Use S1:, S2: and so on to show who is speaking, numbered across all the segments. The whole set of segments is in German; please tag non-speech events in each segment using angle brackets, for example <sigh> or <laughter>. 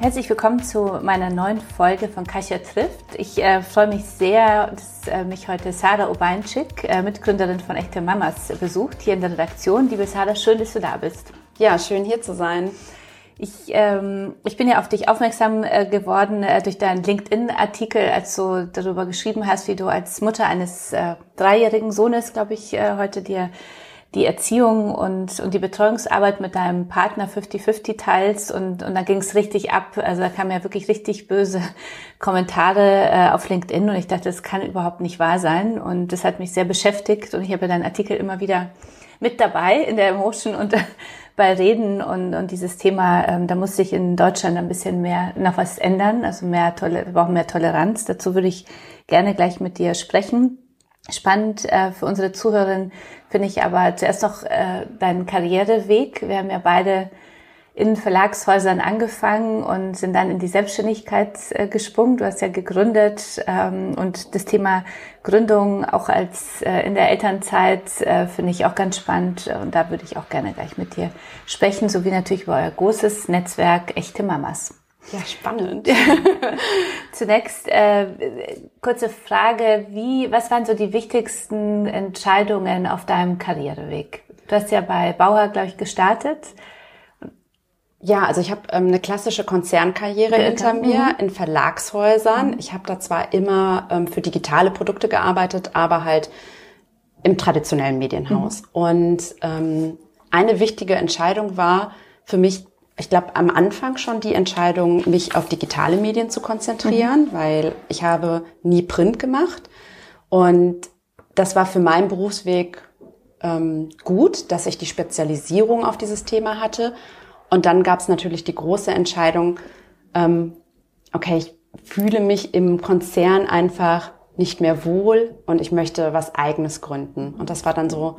S1: Herzlich willkommen zu meiner neuen Folge von Kasia trifft. Ich äh, freue mich sehr, dass äh, mich heute Sarah Obainczyk, äh, Mitgründerin von Echte Mamas, besucht hier in der Redaktion. Liebe Sarah, schön, dass du da bist.
S2: Ja, schön hier zu sein.
S1: Ich, ähm, ich bin ja auf dich aufmerksam äh, geworden äh, durch deinen LinkedIn-Artikel, als du darüber geschrieben hast, wie du als Mutter eines äh, dreijährigen Sohnes, glaube ich, äh, heute dir die Erziehung und, und die Betreuungsarbeit mit deinem Partner 50-50 teilst und, und dann ging es richtig ab. Also da kamen ja wirklich richtig böse <laughs> Kommentare äh, auf LinkedIn und ich dachte, das kann überhaupt nicht wahr sein und das hat mich sehr beschäftigt und ich habe deinen Artikel immer wieder mit dabei in der Emotion und <laughs> bei Reden und, und dieses Thema, ähm, da muss sich in Deutschland ein bisschen mehr noch was ändern, also mehr Tolle, wir brauchen mehr Toleranz. Dazu würde ich gerne gleich mit dir sprechen. Spannend äh, für unsere Zuhörerinnen finde ich aber zuerst noch äh, deinen Karriereweg. Wir haben ja beide in Verlagshäusern angefangen und sind dann in die Selbstständigkeit äh, gesprungen. Du hast ja gegründet ähm, und das Thema Gründung auch als äh, in der Elternzeit äh, finde ich auch ganz spannend und da würde ich auch gerne gleich mit dir sprechen, sowie natürlich über euer großes Netzwerk Echte Mamas.
S2: Ja, spannend. <laughs>
S1: Zunächst äh, kurze Frage, wie, was waren so die wichtigsten Entscheidungen auf deinem Karriereweg? Du hast ja bei Bauer, glaube ich, gestartet.
S2: Ja, also ich habe ähm, eine klassische Konzernkarriere hinter mir mhm. in Verlagshäusern. Mhm. Ich habe da zwar immer ähm, für digitale Produkte gearbeitet, aber halt im traditionellen Medienhaus. Mhm. Und ähm, eine wichtige Entscheidung war für mich ich glaube, am Anfang schon die Entscheidung, mich auf digitale Medien zu konzentrieren, mhm. weil ich habe nie Print gemacht. Und das war für meinen Berufsweg ähm, gut, dass ich die Spezialisierung auf dieses Thema hatte. Und dann gab es natürlich die große Entscheidung, ähm, okay, ich fühle mich im Konzern einfach nicht mehr wohl und ich möchte was eigenes gründen. Und das war dann so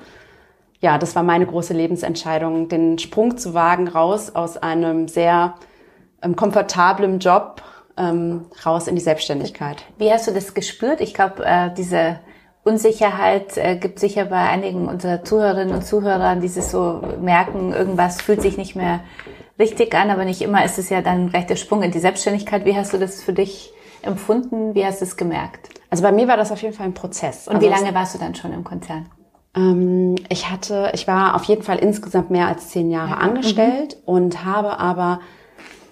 S2: ja, das war meine große Lebensentscheidung, den Sprung zu wagen, raus aus einem sehr ähm, komfortablen Job, ähm, raus in die Selbstständigkeit.
S1: Wie hast du das gespürt? Ich glaube, äh, diese Unsicherheit äh, gibt sicher bei einigen unserer Zuhörerinnen und Zuhörern, dieses so merken, irgendwas fühlt sich nicht mehr richtig an, aber nicht immer ist es ja dann gleich der Sprung in die Selbstständigkeit. Wie hast du das für dich empfunden? Wie hast du es gemerkt?
S2: Also bei mir war das auf jeden Fall ein Prozess.
S1: Und
S2: also
S1: wie lange warst du dann schon im Konzern?
S2: Ähm, ich hatte, ich war auf jeden Fall insgesamt mehr als zehn Jahre ja. angestellt mhm. und habe aber,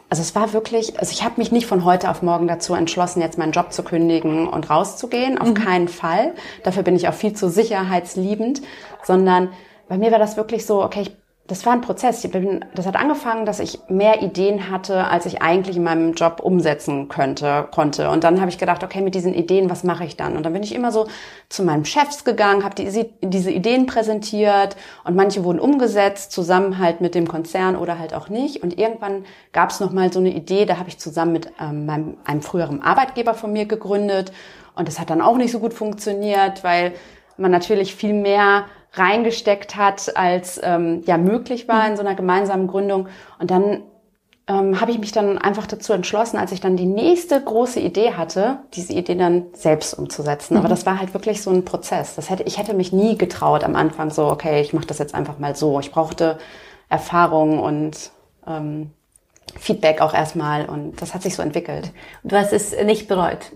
S2: also es war wirklich, also ich habe mich nicht von heute auf morgen dazu entschlossen, jetzt meinen Job zu kündigen und rauszugehen, auf mhm. keinen Fall. Dafür bin ich auch viel zu sicherheitsliebend, sondern bei mir war das wirklich so, okay, ich das war ein Prozess. Bin, das hat angefangen, dass ich mehr Ideen hatte, als ich eigentlich in meinem Job umsetzen könnte, konnte. Und dann habe ich gedacht, okay, mit diesen Ideen, was mache ich dann? Und dann bin ich immer so zu meinem Chefs gegangen, habe die, diese Ideen präsentiert und manche wurden umgesetzt, zusammen halt mit dem Konzern oder halt auch nicht. Und irgendwann gab es nochmal so eine Idee, da habe ich zusammen mit ähm, meinem, einem früheren Arbeitgeber von mir gegründet. Und das hat dann auch nicht so gut funktioniert, weil man natürlich viel mehr reingesteckt hat, als ähm, ja möglich war in so einer gemeinsamen Gründung. Und dann ähm, habe ich mich dann einfach dazu entschlossen, als ich dann die nächste große Idee hatte, diese Idee dann selbst umzusetzen. Mhm. Aber das war halt wirklich so ein Prozess. Das hätte, ich hätte mich nie getraut am Anfang so, okay, ich mache das jetzt einfach mal so. Ich brauchte Erfahrung und ähm, Feedback auch erstmal und das hat sich so entwickelt.
S1: Du hast es nicht bereut?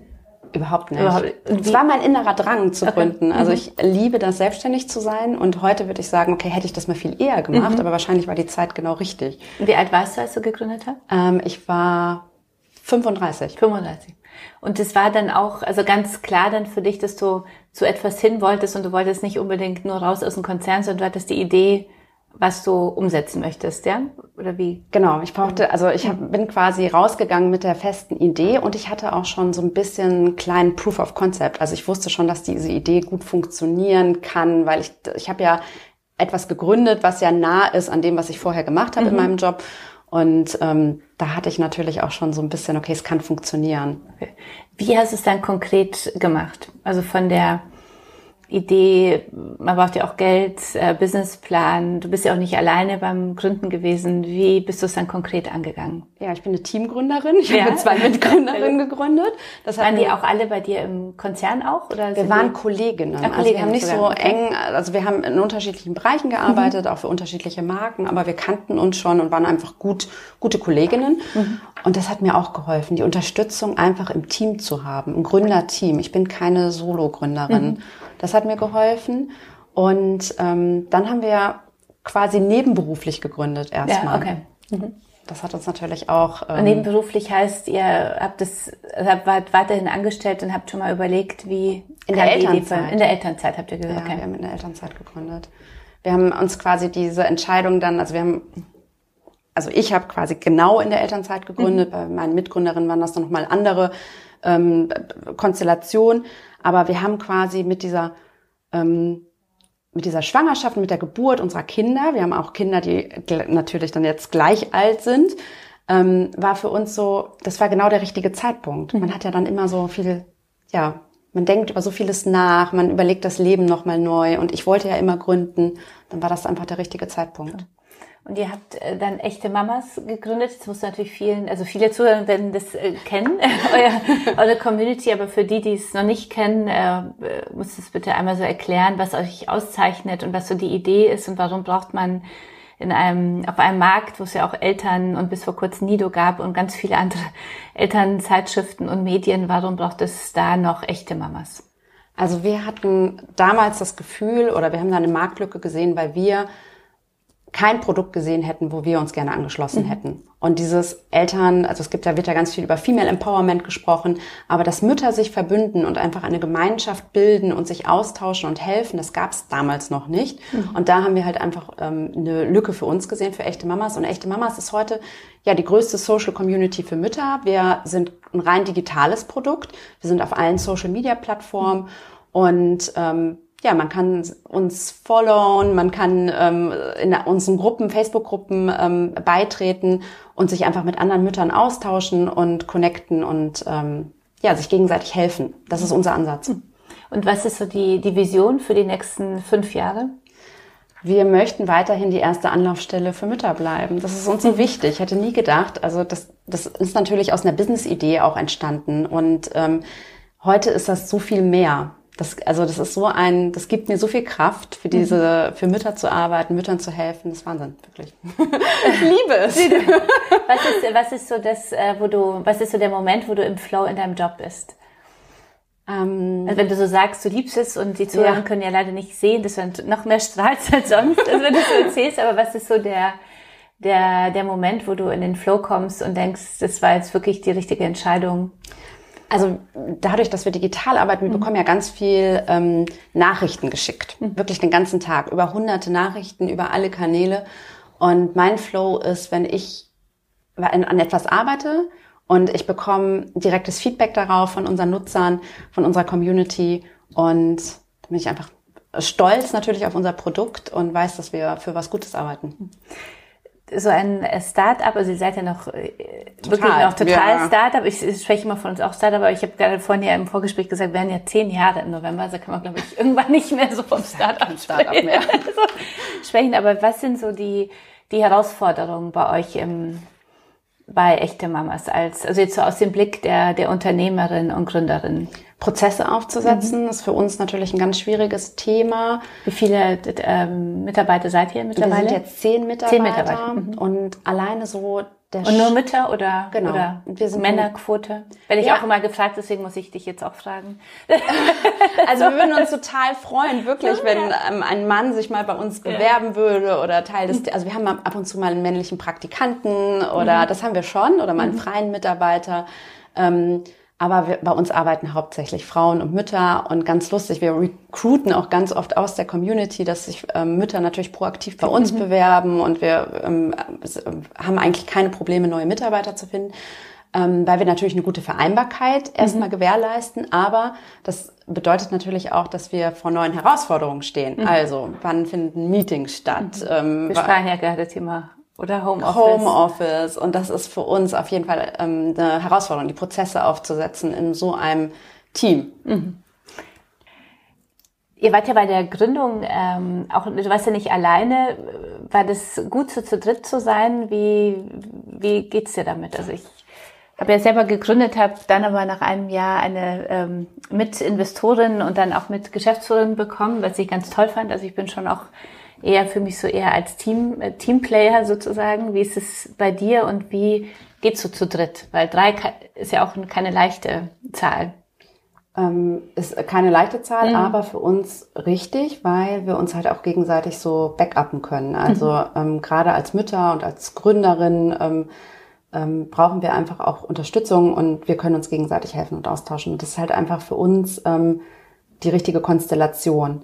S2: Überhaupt nicht. Es war mein innerer Drang zu gründen. Okay. Also mhm. ich liebe das, selbstständig zu sein. Und heute würde ich sagen, okay, hätte ich das mal viel eher gemacht, mhm. aber wahrscheinlich war die Zeit genau richtig.
S1: Wie alt warst du, als du gegründet hast?
S2: Ähm, ich war 35.
S1: 35. Und das war dann auch, also ganz klar dann für dich, dass du zu etwas hin wolltest und du wolltest nicht unbedingt nur raus aus dem Konzern, sondern du hattest die Idee, was du umsetzen möchtest, ja? Oder wie?
S2: Genau, ich brauchte, also ich hab, bin quasi rausgegangen mit der festen Idee und ich hatte auch schon so ein bisschen einen kleinen Proof of Concept. Also ich wusste schon, dass diese Idee gut funktionieren kann, weil ich, ich habe ja etwas gegründet, was ja nah ist an dem, was ich vorher gemacht habe mhm. in meinem Job. Und ähm, da hatte ich natürlich auch schon so ein bisschen, okay, es kann funktionieren. Okay.
S1: Wie hast du es dann konkret gemacht? Also von der Idee, man braucht ja auch Geld, äh, Businessplan. Du bist ja auch nicht alleine beim Gründen gewesen. Wie bist du es dann konkret angegangen?
S2: Ja, ich bin eine Teamgründerin. Ich ja. habe zwei Mitgründerinnen <laughs> gegründet.
S1: Das waren die auch alle bei dir im Konzern auch?
S2: Oder wir waren Kolleginnen. Ah, also wir haben nicht so eng, also wir haben in unterschiedlichen Bereichen gearbeitet, mhm. auch für unterschiedliche Marken, aber wir kannten uns schon und waren einfach gut, gute Kolleginnen. Mhm. Und das hat mir auch geholfen, die Unterstützung einfach im Team zu haben, ein Gründerteam. Ich bin keine Solo-Gründerin. Mhm. Das hat mir geholfen. Und ähm, dann haben wir quasi nebenberuflich gegründet erstmal. Ja, okay. Mhm. Das hat uns natürlich auch.
S1: Ähm, nebenberuflich heißt, ihr habt es, wart weiterhin angestellt und habt schon mal überlegt, wie
S2: in der Elternzeit.
S1: In der Elternzeit habt ihr
S2: gegründet. Ja, okay. wir haben in der Elternzeit gegründet. Wir haben uns quasi diese Entscheidung dann, also wir haben, also ich habe quasi genau in der Elternzeit gegründet. Mhm. Bei meinen Mitgründerinnen waren das dann nochmal andere ähm, Konstellationen. Aber wir haben quasi mit dieser ähm, mit dieser Schwangerschaft, mit der Geburt unserer Kinder, wir haben auch Kinder, die natürlich dann jetzt gleich alt sind, ähm, war für uns so, das war genau der richtige Zeitpunkt. Man mhm. hat ja dann immer so viel, ja, man denkt über so vieles nach, man überlegt das Leben nochmal neu und ich wollte ja immer gründen, dann war das einfach der richtige Zeitpunkt.
S1: Und ihr habt äh, dann echte Mamas gegründet. Jetzt muss natürlich vielen, also viele Zuhörer werden das äh, kennen, <laughs> euer, eure Community, aber für die, die es noch nicht kennen, äh, muss es bitte einmal so erklären, was euch auszeichnet und was so die Idee ist und warum braucht man in einem, auf einem Markt, wo es ja auch Eltern und bis vor kurzem Nido gab und ganz viele andere <laughs> Elternzeitschriften und Medien, warum braucht es da noch echte Mamas?
S2: Also wir hatten damals das Gefühl oder wir haben da eine Marktlücke gesehen, weil wir kein Produkt gesehen hätten, wo wir uns gerne angeschlossen mhm. hätten. Und dieses Eltern, also es gibt ja, wird ja ganz viel über Female Empowerment gesprochen, aber dass Mütter sich verbünden und einfach eine Gemeinschaft bilden und sich austauschen und helfen, das gab es damals noch nicht. Mhm. Und da haben wir halt einfach ähm, eine Lücke für uns gesehen, für echte Mamas. Und echte Mamas ist heute ja die größte Social Community für Mütter. Wir sind ein rein digitales Produkt. Wir sind auf allen Social Media Plattformen und ähm, ja, man kann uns followen, man kann ähm, in unseren Gruppen, Facebook-Gruppen ähm, beitreten und sich einfach mit anderen Müttern austauschen und connecten und ähm, ja, sich gegenseitig helfen. Das ist unser Ansatz.
S1: Und was ist so die, die Vision für die nächsten fünf Jahre?
S2: Wir möchten weiterhin die erste Anlaufstelle für Mütter bleiben. Das ist uns so wichtig. Ich hätte nie gedacht, also das, das ist natürlich aus einer Business-Idee auch entstanden. Und ähm, heute ist das so viel mehr. Das, also das ist so ein, das gibt mir so viel Kraft, für diese, mhm. für Mütter zu arbeiten, Müttern zu helfen. Das ist Wahnsinn, wirklich. <laughs> ich liebe es.
S1: was ist, was ist so das, äh, wo du, was ist so der Moment, wo du im Flow in deinem Job bist? Ähm, also wenn du so sagst, du liebst es und die Zuhörer ja. können ja leider nicht sehen, dass du noch mehr strahlst als sonst, also wenn du so erzählst, aber was ist so der, der, der Moment, wo du in den Flow kommst und denkst, das war jetzt wirklich die richtige Entscheidung?
S2: Also dadurch, dass wir digital arbeiten, wir mhm. bekommen ja ganz viel ähm, Nachrichten geschickt. Mhm. Wirklich den ganzen Tag. Über hunderte Nachrichten, über alle Kanäle. Und mein Flow ist, wenn ich an etwas arbeite und ich bekomme direktes Feedback darauf von unseren Nutzern, von unserer Community. Und da bin ich einfach stolz natürlich auf unser Produkt und weiß, dass wir für was Gutes arbeiten. Mhm
S1: so ein Start-up, also ihr seid ja noch äh, total, wirklich noch total ja. Start-up. Ich, ich spreche immer von uns auch Start-up, aber ich habe gerade vorhin ja im Vorgespräch gesagt, wir werden ja zehn Jahre im November, also kann man glaube ich irgendwann nicht mehr so vom <laughs> Start-up Start mehr. <laughs> so sprechen. Aber was sind so die, die Herausforderungen bei euch im, bei echte Mamas als, also jetzt so aus dem Blick der, der Unternehmerin und Gründerin?
S2: Prozesse aufzusetzen, mhm. ist für uns natürlich ein ganz schwieriges Thema.
S1: Wie viele ähm, Mitarbeiter seid ihr mittlerweile?
S2: Wir sind jetzt zehn Mitarbeiter, zehn Mitarbeiter. Mhm. und alleine so
S1: der und nur Mütter oder, genau. oder wir sind Männerquote? Werde ich ja. auch immer gefragt, deswegen muss ich dich jetzt auch fragen. <laughs>
S2: also wir würden uns total freuen, wirklich, wenn ähm, ein Mann sich mal bei uns bewerben ja. würde oder Teil des, also wir haben ab und zu mal einen männlichen Praktikanten oder mhm. das haben wir schon oder mal einen mhm. freien Mitarbeiter. Ähm, aber wir, bei uns arbeiten hauptsächlich Frauen und Mütter und ganz lustig, wir recruiten auch ganz oft aus der Community, dass sich ähm, Mütter natürlich proaktiv bei uns mhm. bewerben und wir ähm, haben eigentlich keine Probleme, neue Mitarbeiter zu finden, ähm, weil wir natürlich eine gute Vereinbarkeit erstmal mhm. gewährleisten. Aber das bedeutet natürlich auch, dass wir vor neuen Herausforderungen stehen. Mhm. Also, wann finden Meetings statt?
S1: Mhm. Ähm, wir sprachen ja gerade Thema oder Homeoffice.
S2: Homeoffice. Und das ist für uns auf jeden Fall ähm, eine Herausforderung, die Prozesse aufzusetzen in so einem Team. Mhm.
S1: Ihr wart ja bei der Gründung ähm, auch, du warst ja nicht alleine. War das gut, so zu dritt zu sein? Wie, wie geht's dir damit? Also ich habe ja selber gegründet, habe dann aber nach einem Jahr eine ähm, Mitinvestorin und dann auch mit Geschäftsführerin bekommen, was ich ganz toll fand. Also ich bin schon auch eher für mich so eher als Team, äh, Teamplayer sozusagen. Wie ist es bei dir und wie geht's so zu dritt? Weil drei ist ja auch keine leichte Zahl.
S2: Ähm, ist keine leichte Zahl, mhm. aber für uns richtig, weil wir uns halt auch gegenseitig so backuppen können. Also mhm. ähm, gerade als Mütter und als Gründerin ähm, ähm, brauchen wir einfach auch Unterstützung und wir können uns gegenseitig helfen und austauschen. Und das ist halt einfach für uns ähm, die richtige Konstellation.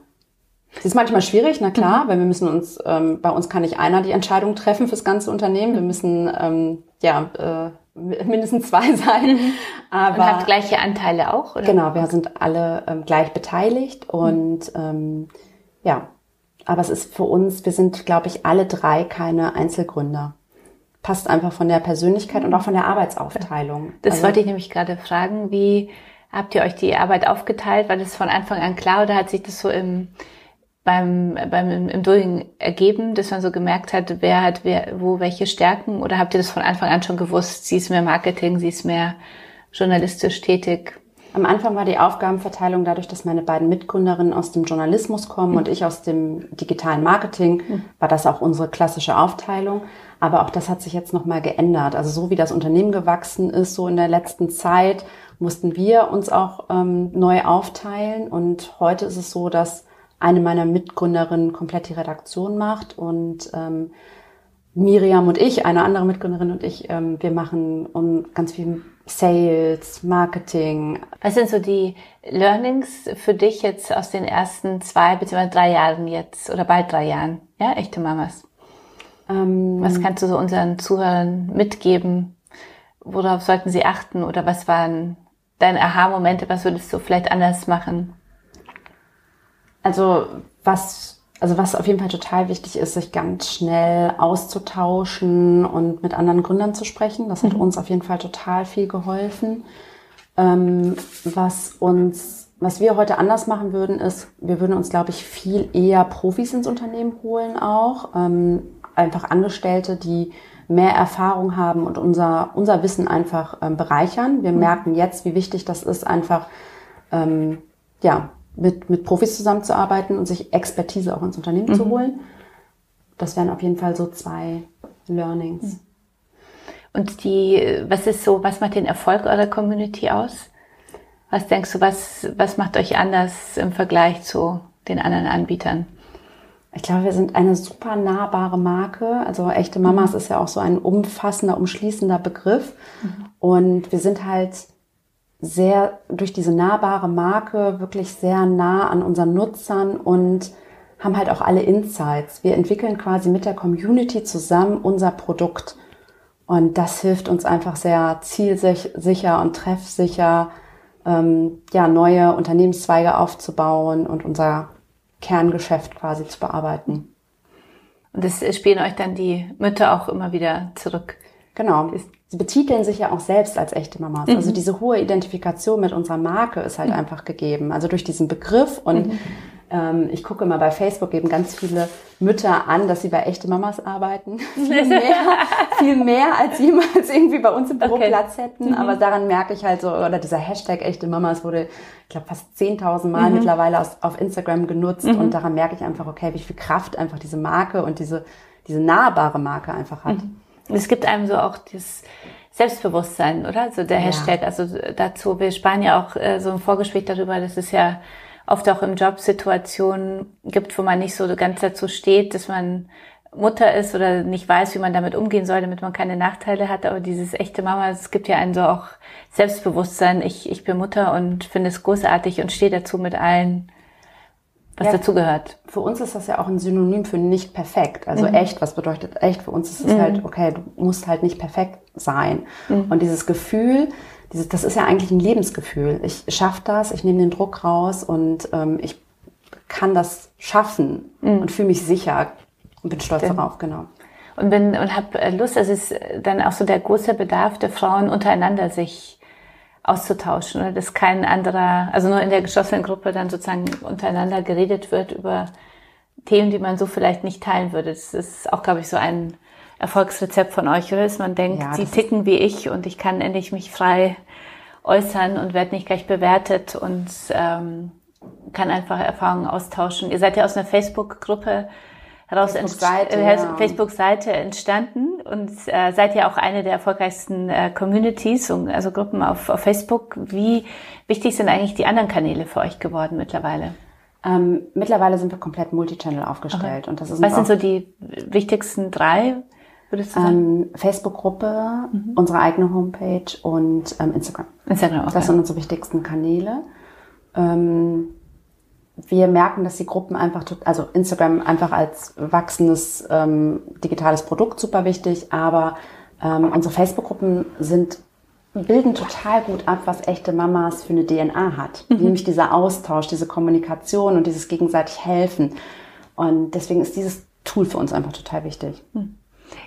S2: Ist manchmal schwierig, na klar, mhm. weil wir müssen uns, ähm, bei uns kann nicht einer die Entscheidung treffen fürs ganze Unternehmen. Wir müssen ähm, ja äh, mindestens zwei <laughs> sein. Mhm.
S1: Aber, und habt gleiche Anteile auch?
S2: Oder? Genau, wir sind alle ähm, gleich beteiligt und ähm, ja, aber es ist für uns, wir sind, glaube ich, alle drei keine Einzelgründer. Passt einfach von der Persönlichkeit und auch von der Arbeitsaufteilung.
S1: Das also, wollte ich nämlich gerade fragen. Wie habt ihr euch die Arbeit aufgeteilt? War das von Anfang an klar oder hat sich das so im beim, beim im Doing ergeben, dass man so gemerkt hat, wer hat wer, wo welche Stärken? Oder habt ihr das von Anfang an schon gewusst? Sie ist mehr Marketing, sie ist mehr journalistisch tätig?
S2: Am Anfang war die Aufgabenverteilung dadurch, dass meine beiden Mitgründerinnen aus dem Journalismus kommen mhm. und ich aus dem digitalen Marketing, mhm. war das auch unsere klassische Aufteilung. Aber auch das hat sich jetzt nochmal geändert. Also so wie das Unternehmen gewachsen ist, so in der letzten Zeit, mussten wir uns auch ähm, neu aufteilen. Und heute ist es so, dass eine meiner Mitgründerinnen komplett die Redaktion macht und ähm, Miriam und ich, eine andere Mitgründerin und ich, ähm, wir machen um ganz viel Sales, Marketing.
S1: Was sind so die Learnings für dich jetzt aus den ersten zwei bzw. drei Jahren jetzt oder bald drei Jahren? Ja, echte Mamas. Ähm, was kannst du so unseren Zuhörern mitgeben? Worauf sollten sie achten oder was waren deine Aha-Momente? Was würdest du vielleicht anders machen?
S2: Also was, also was auf jeden Fall total wichtig ist, sich ganz schnell auszutauschen und mit anderen Gründern zu sprechen. Das hat mhm. uns auf jeden Fall total viel geholfen. Ähm, was uns, was wir heute anders machen würden, ist, wir würden uns, glaube ich, viel eher Profis ins Unternehmen holen auch. Ähm, einfach Angestellte, die mehr Erfahrung haben und unser, unser Wissen einfach ähm, bereichern. Wir mhm. merken jetzt, wie wichtig das ist, einfach ähm, ja, mit, mit Profis zusammenzuarbeiten und sich Expertise auch ins Unternehmen mhm. zu holen. Das wären auf jeden Fall so zwei Learnings. Mhm.
S1: Und die, was ist so, was macht den Erfolg eurer Community aus? Was denkst du, was, was macht euch anders im Vergleich zu den anderen Anbietern?
S2: Ich glaube, wir sind eine super nahbare Marke. Also echte Mamas mhm. ist ja auch so ein umfassender, umschließender Begriff. Mhm. Und wir sind halt sehr durch diese nahbare Marke wirklich sehr nah an unseren Nutzern und haben halt auch alle Insights. Wir entwickeln quasi mit der Community zusammen unser Produkt. Und das hilft uns einfach sehr zielsicher und treffsicher, ähm, ja, neue Unternehmenszweige aufzubauen und unser Kerngeschäft quasi zu bearbeiten.
S1: Und das spielen euch dann die Mütter auch immer wieder zurück.
S2: Genau sie betiteln sich ja auch selbst als echte Mamas. Also mhm. Also diese hohe Identifikation mit unserer Marke ist halt mhm. einfach gegeben. Also durch diesen Begriff und mhm. ähm, ich gucke immer bei Facebook eben ganz viele Mütter an, dass sie bei echte Mamas arbeiten. <laughs> viel mehr, viel mehr als jemals irgendwie bei uns im Büro okay. Platz hätten. Mhm. Aber daran merke ich halt so, oder dieser Hashtag echte Mamas wurde, ich glaube, fast 10.000 Mal mhm. mittlerweile aus, auf Instagram genutzt. Mhm. Und daran merke ich einfach, okay, wie viel Kraft einfach diese Marke und diese, diese nahbare Marke einfach hat.
S1: Es gibt einem so auch das Selbstbewusstsein, oder? Also der Hashtag, ja. also dazu, wir sparen ja auch äh, so ein Vorgespräch darüber, dass es ja oft auch im Job Situationen gibt, wo man nicht so ganz dazu steht, dass man Mutter ist oder nicht weiß, wie man damit umgehen soll, damit man keine Nachteile hat. Aber dieses echte Mama, es gibt ja einen so auch Selbstbewusstsein. Ich, ich bin Mutter und finde es großartig und stehe dazu mit allen was ja, dazugehört.
S2: Für uns ist das ja auch ein Synonym für nicht perfekt. Also mhm. echt, was bedeutet echt? Für uns ist es mhm. halt, okay, du musst halt nicht perfekt sein. Mhm. Und dieses Gefühl, dieses, das ist ja eigentlich ein Lebensgefühl. Ich schaffe das, ich nehme den Druck raus und ähm, ich kann das schaffen mhm. und fühle mich sicher und bin stolz Stimmt. darauf, genau.
S1: und bin und habe Lust, also es ist dann auch so der große Bedarf der Frauen untereinander sich auszutauschen, oder dass kein anderer, also nur in der geschlossenen Gruppe dann sozusagen untereinander geredet wird über Themen, die man so vielleicht nicht teilen würde. Das ist auch, glaube ich, so ein Erfolgsrezept von euch, oder? Dass man denkt, ja, sie ticken wie ich und ich kann endlich mich frei äußern und werde nicht gleich bewertet und ähm, kann einfach Erfahrungen austauschen. Ihr seid ja aus einer Facebook-Gruppe heraus Facebook-Seite äh, ja. Facebook entstanden und äh, seid ja auch eine der erfolgreichsten äh, Communities, also Gruppen auf, auf Facebook. Wie wichtig sind eigentlich die anderen Kanäle für euch geworden mittlerweile?
S2: Ähm, mittlerweile sind wir komplett Multichannel aufgestellt okay. und das ist
S1: Was sind so die wichtigsten drei?
S2: Würdest du sagen? Ähm, Facebook-Gruppe, mhm. unsere eigene Homepage und ähm, Instagram. Instagram, okay. Das sind unsere wichtigsten Kanäle. Ähm, wir merken, dass die Gruppen einfach, also Instagram einfach als wachsendes ähm, digitales Produkt super wichtig, aber ähm, unsere Facebook-Gruppen sind bilden total gut ab, was echte Mamas für eine DNA hat. Mhm. Nämlich dieser Austausch, diese Kommunikation und dieses gegenseitig helfen. Und deswegen ist dieses Tool für uns einfach total wichtig. Mhm.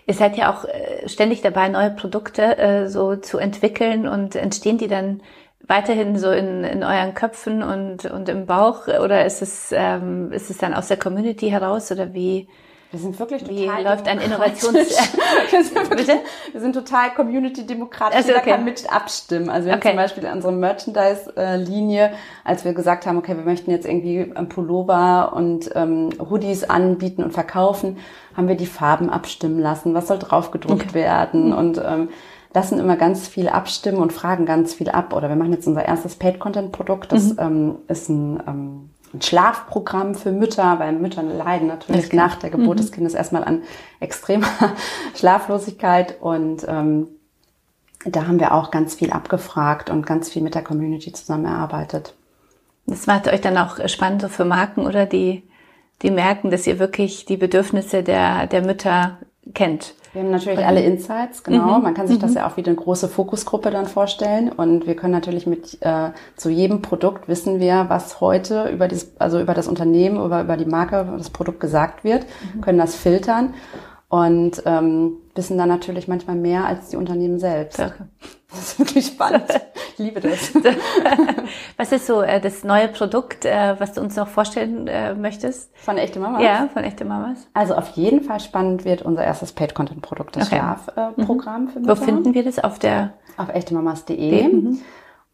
S1: Ihr seid ja auch äh, ständig dabei, neue Produkte äh, so zu entwickeln und entstehen die dann weiterhin so in, in euren Köpfen und, und im Bauch oder ist es, ähm, ist es dann aus der Community heraus oder wie?
S2: Wir sind wirklich
S1: total Wie läuft ein Innovations... <laughs>
S2: wir, sind <laughs> wirklich, wir sind total community-demokratisch. Also, okay. Jeder kann mit abstimmen. Also wir okay. haben zum Beispiel unsere Merchandise-Linie, als wir gesagt haben, okay, wir möchten jetzt irgendwie Pullover und ähm, Hoodies anbieten und verkaufen, haben wir die Farben abstimmen lassen. Was soll drauf gedruckt okay. werden? Und ähm, lassen immer ganz viel abstimmen und fragen ganz viel ab. Oder wir machen jetzt unser erstes Paid-Content-Produkt. Das mhm. ähm, ist ein, ähm, ein Schlafprogramm für Mütter, weil Mütter leiden natürlich nach der Geburt mhm. des Kindes erstmal an extremer <laughs> Schlaflosigkeit. Und ähm, da haben wir auch ganz viel abgefragt und ganz viel mit der Community zusammen erarbeitet.
S1: Das macht euch dann auch spannend so für Marken, oder? Die, die merken, dass ihr wirklich die Bedürfnisse der, der Mütter kennt.
S2: Wir haben natürlich alle Insights, genau. Mhm. Man kann sich das mhm. ja auch wie eine große Fokusgruppe dann vorstellen. Und wir können natürlich mit äh, zu jedem Produkt wissen wir, was heute über das, also über das Unternehmen, über, über die Marke, über das Produkt gesagt wird, mhm. können das filtern und ähm, wissen dann natürlich manchmal mehr als die Unternehmen selbst. Okay. Das ist wirklich spannend. Ich liebe das. <laughs>
S1: was ist so äh, das neue Produkt, äh, was du uns noch vorstellen äh, möchtest?
S2: Von Echte Mamas?
S1: Ja, von Echte Mamas.
S2: Also auf jeden Fall spannend wird unser erstes Paid-Content-Produkt, das okay. Schlafprogramm
S1: mhm. für Mütter. Wo finden wir das? Auf der?
S2: Auf echtemamas.de. Mhm.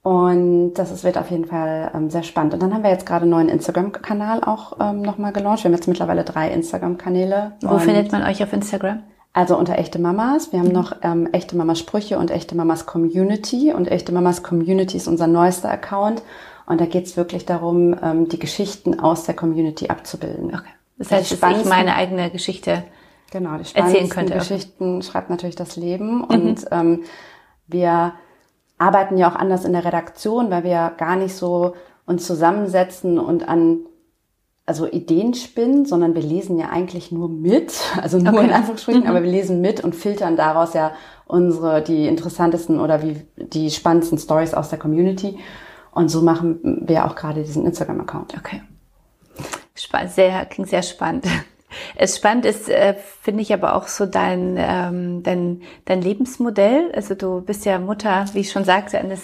S2: Und das ist, wird auf jeden Fall ähm, sehr spannend. Und dann haben wir jetzt gerade einen neuen Instagram-Kanal auch ähm, nochmal gelauncht. Wir haben jetzt mittlerweile drei Instagram-Kanäle.
S1: Wo findet man euch auf Instagram?
S2: Also unter echte Mamas. Wir haben mhm. noch ähm, echte Mamas Sprüche und echte Mamas Community. Und echte Mamas Community ist unser neuester Account. Und da geht es wirklich darum, ähm, die Geschichten aus der Community abzubilden.
S1: Okay. Das heißt, dass ich meine eigene Geschichte genau, die erzählen könnte.
S2: Geschichten schreibt natürlich das Leben. Mhm. Und ähm, wir arbeiten ja auch anders in der Redaktion, weil wir gar nicht so uns zusammensetzen und an also Ideen spinnen, sondern wir lesen ja eigentlich nur mit, <laughs> also nur okay. in Anführungsstrichen, mhm. aber wir lesen mit und filtern daraus ja unsere die interessantesten oder wie die spannendsten Stories aus der Community und so machen wir auch gerade diesen Instagram Account.
S1: Okay. Sehr klingt sehr spannend. <laughs> Es spannend ist, äh, finde ich aber auch so dein, ähm, dein, dein Lebensmodell. Also du bist ja Mutter, wie ich schon sagte, eines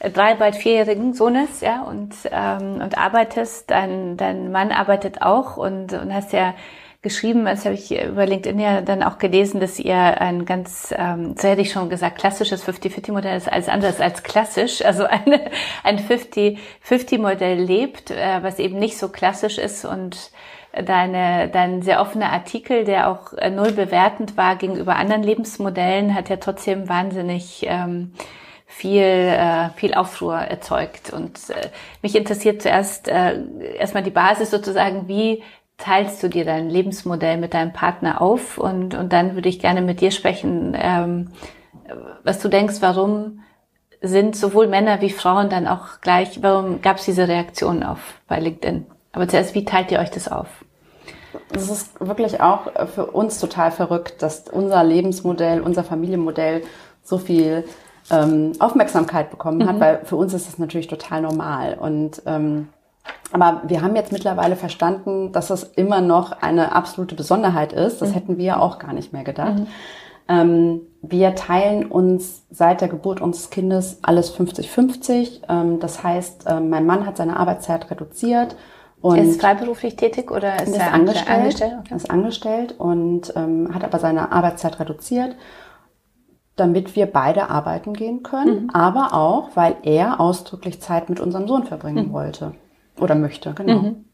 S1: drei, bald vierjährigen Sohnes, ja, und, ähm, und arbeitest. Dein, dein Mann arbeitet auch und, und hast ja geschrieben, das habe ich über LinkedIn ja dann auch gelesen, dass ihr ein ganz, ähm, so hätte ich schon gesagt, klassisches 50-50-Modell ist alles anderes als klassisch, also eine, ein 50-50-Modell lebt, äh, was eben nicht so klassisch ist und deine, dein sehr offener Artikel, der auch äh, null bewertend war gegenüber anderen Lebensmodellen, hat ja trotzdem wahnsinnig ähm, viel, äh, viel Aufruhr erzeugt. Und äh, mich interessiert zuerst äh, erstmal die Basis sozusagen, wie teilst du dir dein Lebensmodell mit deinem Partner auf? Und, und dann würde ich gerne mit dir sprechen, ähm, was du denkst, warum sind sowohl Männer wie Frauen dann auch gleich, warum gab es diese Reaktion auf bei LinkedIn? Aber zuerst, wie teilt ihr euch das auf?
S2: Das ist wirklich auch für uns total verrückt, dass unser Lebensmodell, unser Familienmodell so viel ähm, Aufmerksamkeit bekommen hat, mhm. weil für uns ist das natürlich total normal. Und ähm, Aber wir haben jetzt mittlerweile verstanden, dass das immer noch eine absolute Besonderheit ist. Das mhm. hätten wir auch gar nicht mehr gedacht. Mhm. Ähm, wir teilen uns seit der Geburt unseres Kindes alles 50-50. Ähm, das heißt, ähm, mein Mann hat seine Arbeitszeit reduziert.
S1: Und ist freiberuflich tätig oder ist,
S2: ist er angestellt? angestellt? Okay. Ist angestellt und ähm, hat aber seine Arbeitszeit reduziert, damit wir beide arbeiten gehen können, mhm. aber auch, weil er ausdrücklich Zeit mit unserem Sohn verbringen mhm. wollte oder möchte, genau.
S1: Mhm.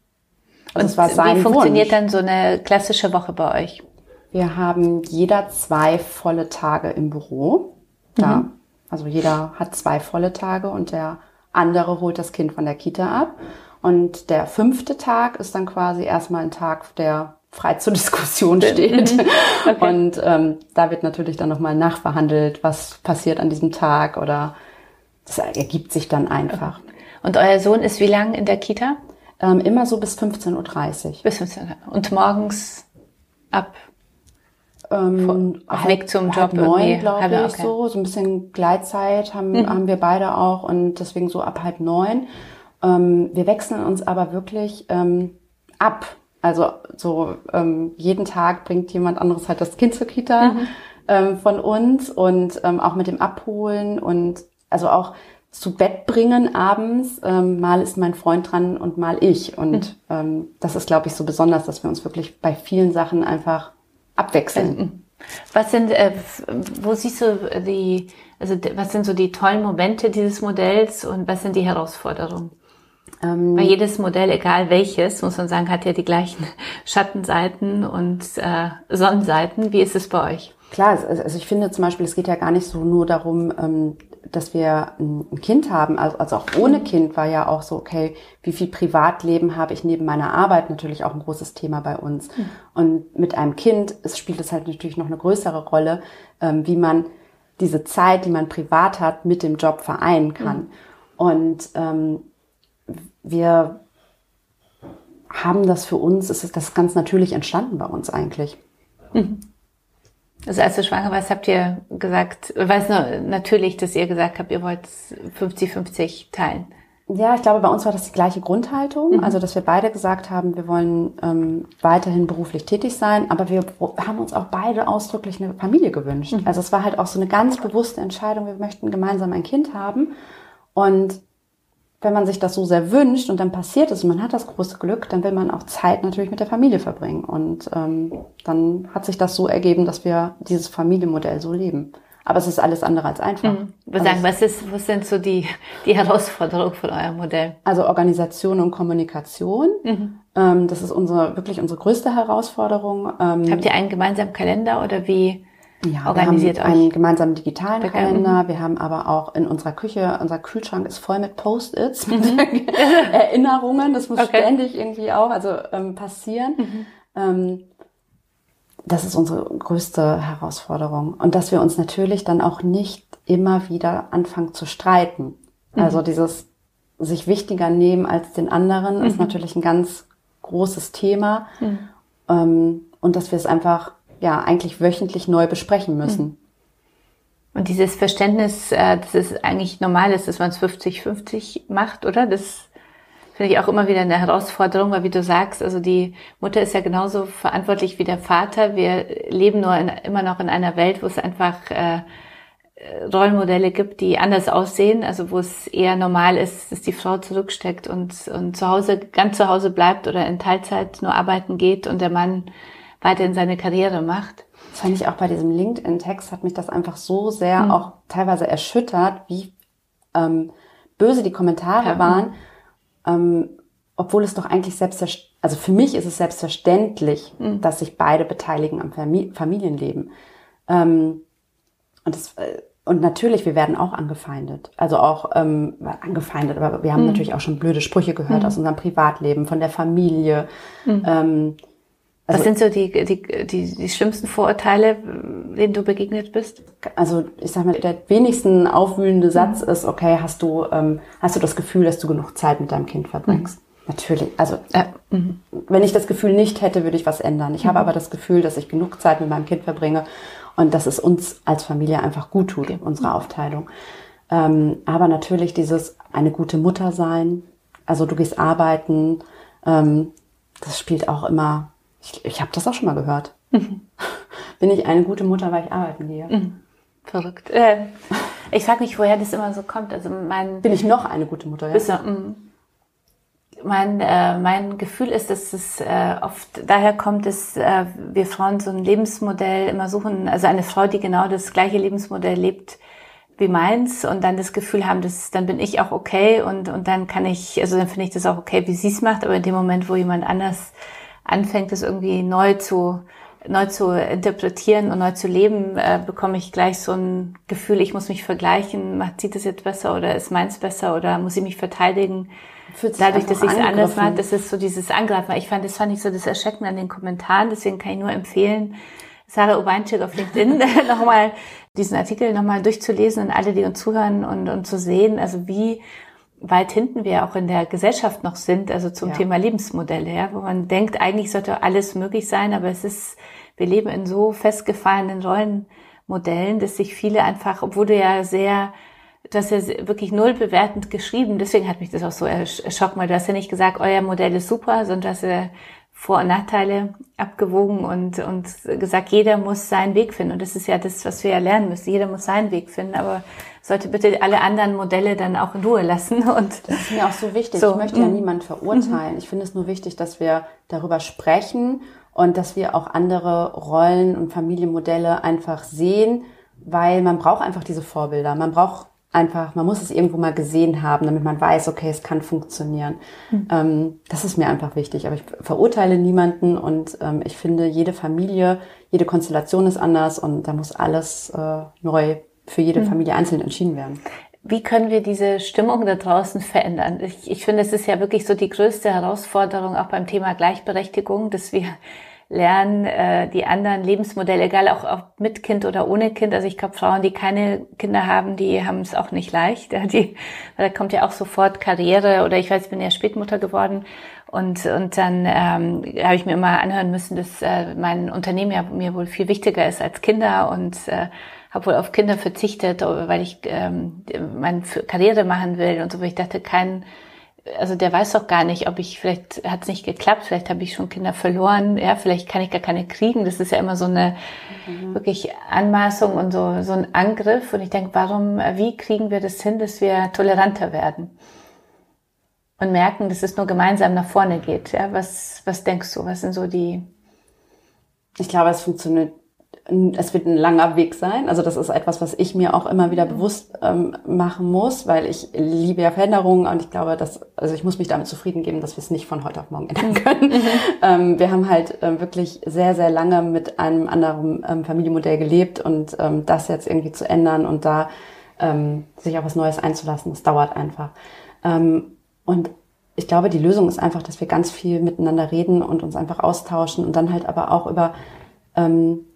S1: Also es war sein wie funktioniert Wunsch. dann so eine klassische Woche bei euch?
S2: Wir haben jeder zwei volle Tage im Büro. Da, mhm. Also jeder hat zwei volle Tage und der andere holt das Kind von der Kita ab. Und der fünfte Tag ist dann quasi erstmal ein Tag, der frei zur Diskussion steht. Mhm. Okay. Und ähm, da wird natürlich dann nochmal nachverhandelt, was passiert an diesem Tag oder das ergibt sich dann einfach.
S1: Und euer Sohn ist wie lang in der Kita?
S2: Ähm, immer so bis 15.30 Uhr.
S1: Bis 15 Uhr. Und morgens ab ähm, auf Weg zum Job
S2: neun, glaube ich, okay. so. So ein bisschen Gleitzeit haben, mhm. haben wir beide auch und deswegen so ab halb neun. Ähm, wir wechseln uns aber wirklich ähm, ab. Also so ähm, jeden Tag bringt jemand anderes halt das Kind zur Kita mhm. ähm, von uns und ähm, auch mit dem Abholen und also auch zu Bett bringen abends. Ähm, mal ist mein Freund dran und mal ich. Und mhm. ähm, das ist, glaube ich, so besonders, dass wir uns wirklich bei vielen Sachen einfach abwechseln.
S1: Was sind, äh, wo siehst du die, also was sind so die tollen Momente dieses Modells und was sind die Herausforderungen? Ähm, Weil jedes Modell, egal welches, muss man sagen, hat ja die gleichen <laughs> Schattenseiten und äh, Sonnenseiten. Wie ist es bei euch?
S2: Klar, also ich finde zum Beispiel, es geht ja gar nicht so nur darum, ähm, dass wir ein Kind haben, also, also auch ohne Kind war ja auch so, okay, wie viel Privatleben habe ich neben meiner Arbeit natürlich auch ein großes Thema bei uns. Mhm. Und mit einem Kind es spielt es halt natürlich noch eine größere Rolle, ähm, wie man diese Zeit, die man privat hat, mit dem Job vereinen kann. Mhm. Und ähm, wir haben das für uns, es ist das ganz natürlich entstanden bei uns eigentlich. Mhm.
S1: Also als du schwanger warst, habt ihr gesagt, weiß nur natürlich, dass ihr gesagt habt, ihr wollt 50-50 teilen.
S2: Ja, ich glaube, bei uns war das die gleiche Grundhaltung. Mhm. Also, dass wir beide gesagt haben, wir wollen ähm, weiterhin beruflich tätig sein, aber wir haben uns auch beide ausdrücklich eine Familie gewünscht. Mhm. Also, es war halt auch so eine ganz bewusste Entscheidung, wir möchten gemeinsam ein Kind haben. Und wenn man sich das so sehr wünscht und dann passiert es und man hat das große Glück, dann will man auch Zeit natürlich mit der Familie verbringen. Und ähm, dann hat sich das so ergeben, dass wir dieses Familienmodell so leben. Aber es ist alles andere als einfach. Mhm.
S1: Also sagen, was, ist, was sind so die, die Herausforderungen von eurem Modell?
S2: Also Organisation und Kommunikation. Mhm. Ähm, das ist unsere, wirklich unsere größte Herausforderung.
S1: Ähm, Habt ihr einen gemeinsamen Kalender oder wie?
S2: Ja, organisiert wir haben euch. einen gemeinsamen digitalen Bekannt. Kalender. Wir haben aber auch in unserer Küche, unser Kühlschrank ist voll mit Post-its, mit mhm. <laughs> Erinnerungen. Das muss okay. ständig irgendwie auch also ähm, passieren. Mhm. Ähm, das ist unsere größte Herausforderung. Und dass wir uns natürlich dann auch nicht immer wieder anfangen zu streiten. Mhm. Also dieses sich wichtiger nehmen als den anderen ist mhm. natürlich ein ganz großes Thema. Mhm. Ähm, und dass wir es einfach ja eigentlich wöchentlich neu besprechen müssen. Hm.
S1: Und dieses Verständnis, äh, dass es eigentlich normal ist, dass man es 50-50 macht, oder? Das finde ich auch immer wieder eine Herausforderung, weil wie du sagst, also die Mutter ist ja genauso verantwortlich wie der Vater. Wir leben nur in, immer noch in einer Welt, wo es einfach äh, Rollenmodelle gibt, die anders aussehen, also wo es eher normal ist, dass die Frau zurücksteckt und, und zu Hause, ganz zu Hause bleibt oder in Teilzeit nur arbeiten geht und der Mann weiterhin seine Karriere macht.
S2: Das fand ich auch bei diesem LinkedIn-Text, hat mich das einfach so sehr mhm. auch teilweise erschüttert, wie ähm, böse die Kommentare ja. waren, ähm, obwohl es doch eigentlich selbstverständlich, also für mich ist es selbstverständlich, mhm. dass sich beide beteiligen am Familienleben. Ähm, und das, äh, und natürlich, wir werden auch angefeindet. Also auch ähm, angefeindet, aber wir haben mhm. natürlich auch schon blöde Sprüche gehört mhm. aus unserem Privatleben, von der Familie. Mhm. Ähm,
S1: also, Was sind so die, die, die, die schlimmsten Vorurteile, denen du begegnet bist?
S2: Also ich sag mal, der wenigsten aufwühlende Satz mhm. ist, okay, hast du, ähm, hast du das Gefühl, dass du genug Zeit mit deinem Kind verbringst? Mhm. Natürlich. Also äh, mhm. wenn ich das Gefühl nicht hätte, würde ich was ändern. Ich habe mhm. aber das Gefühl, dass ich genug Zeit mit meinem Kind verbringe und dass es uns als Familie einfach gut tut, okay. unsere Aufteilung. Ähm, aber natürlich dieses eine gute Mutter sein, Also du gehst arbeiten, ähm, das spielt auch immer, ich, ich habe das auch schon mal gehört. Mhm. <laughs> Bin ich eine gute Mutter, weil ich arbeiten gehe? Mhm.
S1: Verrückt. Äh, ich frage mich, woher das immer so kommt. Also mein
S2: Bin ich noch eine gute Mutter? Ja?
S1: Bist du, mh. mein, äh, mein Gefühl ist, dass es äh, oft daher kommt, dass äh, wir Frauen so ein Lebensmodell immer suchen, also eine Frau, die genau das gleiche Lebensmodell lebt wie meins und dann das Gefühl haben, dass dann bin ich auch okay und, und dann kann ich, also dann finde ich das auch okay, wie sie es macht, aber in dem Moment, wo jemand anders anfängt, das irgendwie neu zu neu zu interpretieren und neu zu leben, äh, bekomme ich gleich so ein Gefühl, ich muss mich vergleichen, macht sie das jetzt besser oder ist meins besser oder muss ich mich verteidigen? Dadurch, dass ich es anders mache, das ist so dieses Angreifen. Ich fand, das fand ich so das Erschrecken an den Kommentaren, deswegen kann ich nur empfehlen, Sarah Obeinczyk auf LinkedIn <laughs> nochmal diesen Artikel nochmal durchzulesen und alle, die uns zuhören und, und zu sehen, also wie weit hinten wir auch in der Gesellschaft noch sind, also zum ja. Thema Lebensmodelle, ja, wo man denkt, eigentlich sollte alles möglich sein, aber es ist, wir leben in so festgefahrenen Rollenmodellen, dass sich viele einfach, obwohl du ja sehr, du hast ja wirklich null bewertend geschrieben, deswegen hat mich das auch so erschockt, weil du hast ja nicht gesagt, euer Modell ist super, sondern du hast ja vor- und Nachteile abgewogen und, und gesagt, jeder muss seinen Weg finden. Und das ist ja das, was wir ja lernen müssen. Jeder muss seinen Weg finden, aber sollte bitte alle anderen Modelle dann auch in Ruhe lassen. Und
S2: das ist mir auch so wichtig. So. Ich möchte ja mhm. niemand verurteilen. Ich finde es nur wichtig, dass wir darüber sprechen und dass wir auch andere Rollen und Familienmodelle einfach sehen, weil man braucht einfach diese Vorbilder. Man braucht einfach, man muss es irgendwo mal gesehen haben, damit man weiß, okay, es kann funktionieren. Mhm. Ähm, das ist mir einfach wichtig. Aber ich verurteile niemanden und ähm, ich finde, jede Familie, jede Konstellation ist anders und da muss alles äh, neu für jede mhm. Familie einzeln entschieden werden.
S1: Wie können wir diese Stimmung da draußen verändern? Ich, ich finde, es ist ja wirklich so die größte Herausforderung auch beim Thema Gleichberechtigung, dass wir lernen, äh, die anderen Lebensmodelle, egal auch, auch mit Kind oder ohne Kind. Also ich glaube, Frauen, die keine Kinder haben, die haben es auch nicht leicht. Die, da kommt ja auch sofort Karriere oder ich weiß, ich bin ja Spätmutter geworden und, und dann ähm, habe ich mir immer anhören müssen, dass äh, mein Unternehmen ja mir wohl viel wichtiger ist als Kinder und äh, habe wohl auf Kinder verzichtet, weil ich ähm, meine Karriere machen will und so, wo ich dachte, kein also der weiß doch gar nicht, ob ich, vielleicht hat es nicht geklappt, vielleicht habe ich schon Kinder verloren, ja, vielleicht kann ich gar keine kriegen. Das ist ja immer so eine mhm. wirklich Anmaßung und so, so ein Angriff. Und ich denke, warum, wie kriegen wir das hin, dass wir toleranter werden? Und merken, dass es nur gemeinsam nach vorne geht. Ja, was, was denkst du? Was sind so die?
S2: Ich glaube, es funktioniert es wird ein langer Weg sein. Also das ist etwas, was ich mir auch immer wieder bewusst ähm, machen muss, weil ich liebe ja Veränderungen und ich glaube, dass, also ich muss mich damit zufrieden geben, dass wir es nicht von heute auf morgen ändern können. Mhm. <laughs> Ähm, wir haben halt ähm, wirklich sehr, sehr lange mit einem anderen ähm, Familienmodell gelebt und ähm, das jetzt irgendwie zu ändern und da ähm, sich auf was Neues einzulassen, das dauert einfach. und ich glaube, die Lösung ist einfach, dass wir ganz viel miteinander reden und uns einfach austauschen und dann halt aber auch über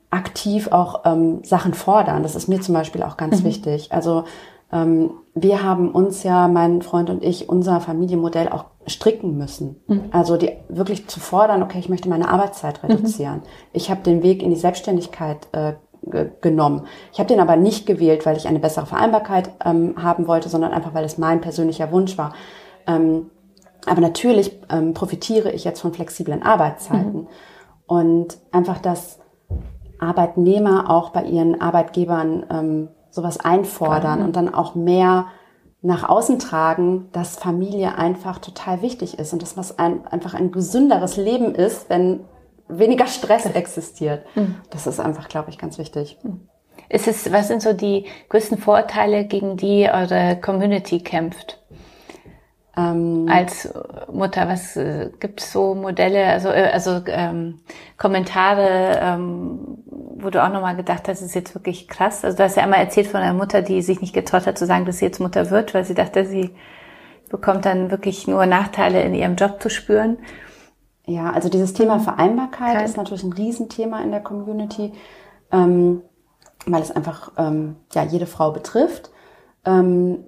S2: aktiv auch ähm, Sachen fordern. Das ist mir zum Beispiel auch ganz mhm. wichtig. Also ähm, wir haben uns ja, mein Freund und ich, unser Familienmodell auch stricken müssen. Mhm. Also die wirklich zu fordern, okay, ich möchte meine Arbeitszeit mhm. reduzieren. Mhm. Ich habe den Weg in die Selbstständigkeit äh, genommen. Ich habe den aber nicht gewählt, weil ich eine bessere Vereinbarkeit ähm, haben wollte, sondern einfach, weil es mein persönlicher Wunsch war. Ähm, aber natürlich ähm, profitiere ich jetzt von flexiblen Arbeitszeiten. Mhm. Und einfach das Arbeitnehmer auch bei ihren Arbeitgebern ähm, sowas einfordern und dann auch mehr nach außen tragen, dass Familie einfach total wichtig ist und dass was ein, einfach ein gesünderes Leben ist, wenn weniger Stress existiert. Mhm. Das ist einfach, glaube ich, ganz wichtig. Mhm.
S1: Ist es, was sind so die größten Vorteile, gegen die eure Community kämpft? Ähm, als Mutter? Was äh, gibt es so Modelle, also, äh, also ähm, Kommentare, ähm, wo du auch nochmal gedacht hast, das ist jetzt wirklich krass. Also du hast ja einmal erzählt von einer Mutter, die sich nicht getraut hat zu sagen, dass sie jetzt Mutter wird, weil sie dachte, sie bekommt dann wirklich nur Nachteile in ihrem Job zu spüren.
S2: Ja, also dieses Thema Vereinbarkeit Kein. ist natürlich ein Riesenthema in der Community, ähm, weil es einfach ähm, ja jede Frau betrifft. Ähm,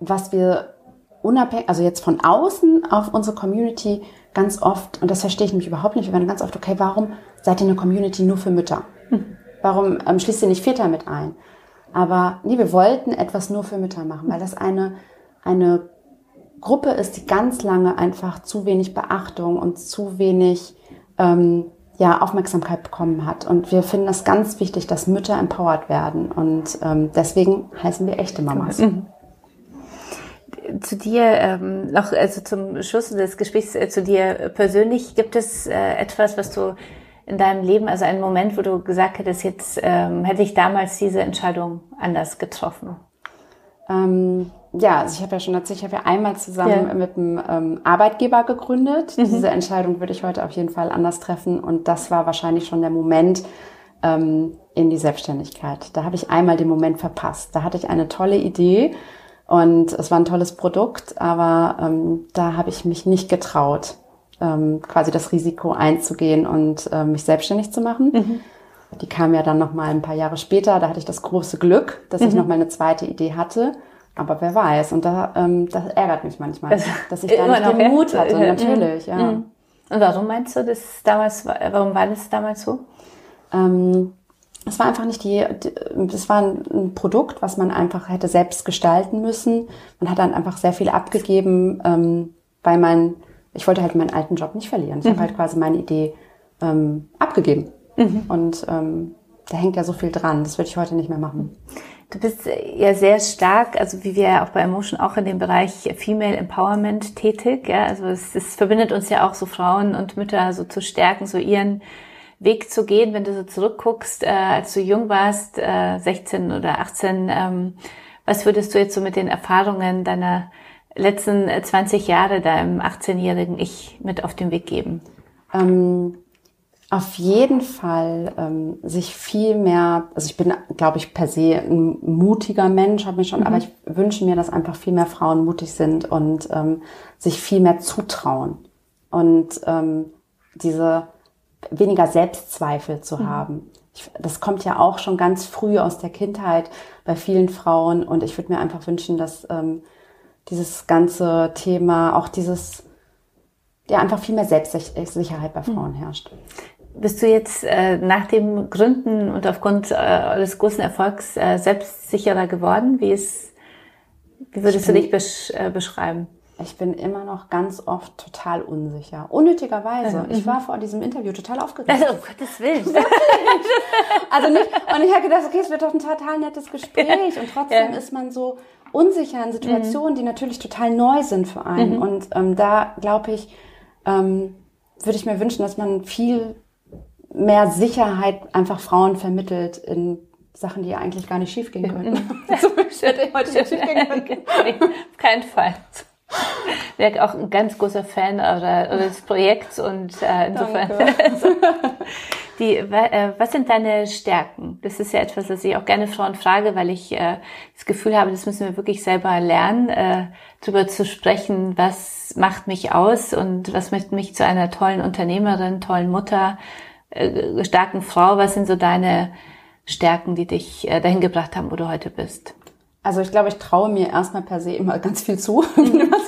S2: was wir unabhängig, also jetzt von außen auf unsere Community ganz oft, und das verstehe ich nämlich überhaupt nicht, wir werden ganz oft, okay, warum seid ihr eine Community nur für Mütter? Warum ähm, schließt ihr nicht Väter mit ein? Aber nee, wir wollten etwas nur für Mütter machen, weil das eine, eine Gruppe ist, die ganz lange einfach zu wenig Beachtung und zu wenig ähm, ja, Aufmerksamkeit bekommen hat. Und wir finden das ganz wichtig, dass Mütter empowered werden. Und ähm, deswegen heißen wir echte Mamas.
S1: Zu dir ähm, noch, also zum Schluss des Gesprächs äh, zu dir persönlich, gibt es äh, etwas, was du in deinem Leben, also einen Moment, wo du gesagt hättest, jetzt ähm, hätte ich damals diese Entscheidung anders getroffen?
S2: Ähm, ja, also ich habe ja schon erzählt, ich habe ja einmal zusammen ja. mit einem ähm, Arbeitgeber gegründet. Mhm. Diese Entscheidung würde ich heute auf jeden Fall anders treffen und das war wahrscheinlich schon der Moment ähm, in die Selbstständigkeit. Da habe ich einmal den Moment verpasst. Da hatte ich eine tolle Idee und es war ein tolles Produkt, aber ähm, da habe ich mich nicht getraut, ähm, quasi das Risiko einzugehen und äh, mich selbstständig zu machen. Mhm. Die kam ja dann noch mal ein paar Jahre später. Da hatte ich das große Glück, dass mhm. ich noch mal eine zweite Idee hatte. Aber wer weiß? Und da, ähm, das ärgert mich manchmal, das dass ich da nicht den Mut hatte. <laughs> Natürlich, ja. Mhm.
S1: Und warum meinst du das damals? Warum war das damals so?
S2: Ähm, es war einfach nicht die, das war ein, Produkt, was man einfach hätte selbst gestalten müssen. Man hat dann einfach sehr viel abgegeben, ähm, weil man, ich wollte halt meinen alten Job nicht verlieren. Ich mhm. habe halt quasi meine Idee ähm, abgegeben. Mhm. Und ähm, da hängt ja so viel dran. Das würde ich heute nicht mehr machen.
S1: Du bist ja sehr stark, also wie wir auch bei Emotion auch in dem Bereich Female Empowerment tätig. Ja, also es, es verbindet uns ja auch so Frauen und Mütter so zu stärken, so ihren Weg zu gehen, wenn du so zurückguckst, äh, als du jung warst, äh, 16 oder 18, ähm, was würdest du jetzt so mit den Erfahrungen deiner letzten 20 Jahre deinem 18-jährigen Ich mit auf den Weg geben?
S2: Ähm, auf jeden Fall ähm, sich viel mehr, also ich bin, glaube ich, per se ein mutiger Mensch, habe mich schon, mhm. aber ich wünsche mir, dass einfach viel mehr Frauen mutig sind und ähm, sich viel mehr zutrauen und ähm, diese weniger Selbstzweifel zu mhm. haben. Ich, das kommt ja auch schon ganz früh aus der Kindheit bei vielen Frauen und ich würde mir einfach wünschen, dass ähm, dieses ganze Thema, auch dieses ja einfach viel mehr Selbstsicherheit bei Frauen mhm. herrscht.
S1: Bist du jetzt äh, nach dem Gründen und aufgrund äh, eures großen Erfolgs äh, selbstsicherer geworden? Wie, ist, wie würdest bin, du dich besch äh, beschreiben?
S2: Ich bin immer noch ganz oft total unsicher. Unnötigerweise. Mhm. Ich war vor diesem Interview total aufgeregt.
S1: Also, um Gottes Willen. <laughs>
S2: also nicht, und ich habe gedacht, okay, es wird doch ein total nettes Gespräch. Und trotzdem ja. ist man so unsicher in Situationen, mhm. die natürlich total neu sind für einen. Mhm. Und ähm, da glaube ich, ähm, würde ich mir wünschen, dass man viel mehr Sicherheit einfach Frauen vermittelt in Sachen, die eigentlich gar nicht schiefgehen können. <laughs> so <laughs> hätte
S1: heute nicht schiefgehen können. Nee, auf keinen Fall. <laughs> Wäre auch ein ganz großer Fan eures Projekts und äh, insofern. <laughs> Die, äh, was sind deine Stärken? Das ist ja etwas, das ich auch gerne Frauen frage, weil ich äh, das Gefühl habe, das müssen wir wirklich selber lernen, äh, darüber zu sprechen, was macht mich aus und was macht mich zu einer tollen Unternehmerin, tollen Mutter, äh, starken Frau. Was sind so deine Stärken, die dich äh, dahin gebracht haben, wo du heute bist?
S2: Also ich glaube, ich traue mir erstmal per se immer ganz viel zu. <laughs>